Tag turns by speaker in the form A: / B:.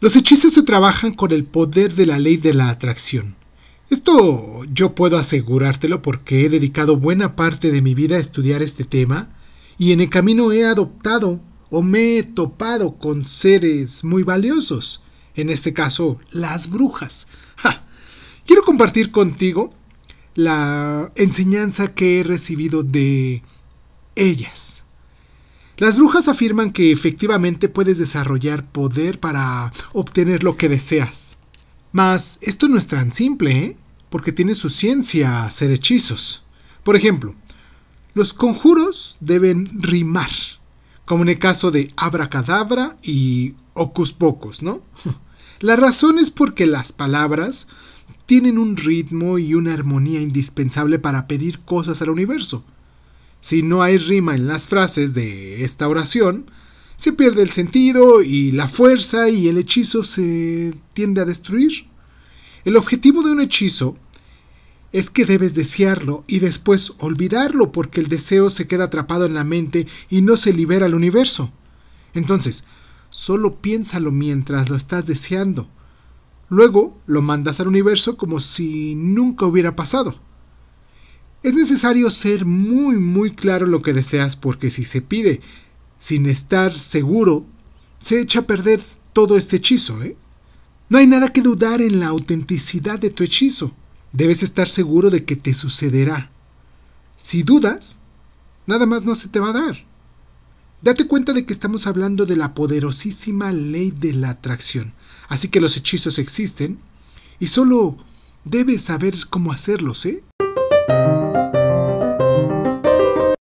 A: Los hechizos se trabajan con el poder de la ley de la atracción. Esto yo puedo asegurártelo porque he dedicado buena parte de mi vida a estudiar este tema y en el camino he adoptado o me he topado con seres muy valiosos, en este caso las brujas. Quiero compartir contigo la enseñanza que he recibido de ellas. Las brujas afirman que efectivamente puedes desarrollar poder para obtener lo que deseas. Mas esto no es tan simple, ¿eh? porque tiene su ciencia hacer hechizos. Por ejemplo, los conjuros deben rimar, como en el caso de abracadabra y ocus pocus, ¿no? La razón es porque las palabras tienen un ritmo y una armonía indispensable para pedir cosas al universo. Si no hay rima en las frases de esta oración, se pierde el sentido y la fuerza y el hechizo se tiende a destruir. El objetivo de un hechizo es que debes desearlo y después olvidarlo porque el deseo se queda atrapado en la mente y no se libera al universo. Entonces, solo piénsalo mientras lo estás deseando. Luego lo mandas al universo como si nunca hubiera pasado. Es necesario ser muy muy claro lo que deseas porque si se pide sin estar seguro, se echa a perder todo este hechizo, ¿eh? No hay nada que dudar en la autenticidad de tu hechizo. Debes estar seguro de que te sucederá. Si dudas, nada más no se te va a dar. Date cuenta de que estamos hablando de la poderosísima ley de la atracción. Así que los hechizos existen y solo debes saber cómo hacerlos, ¿eh?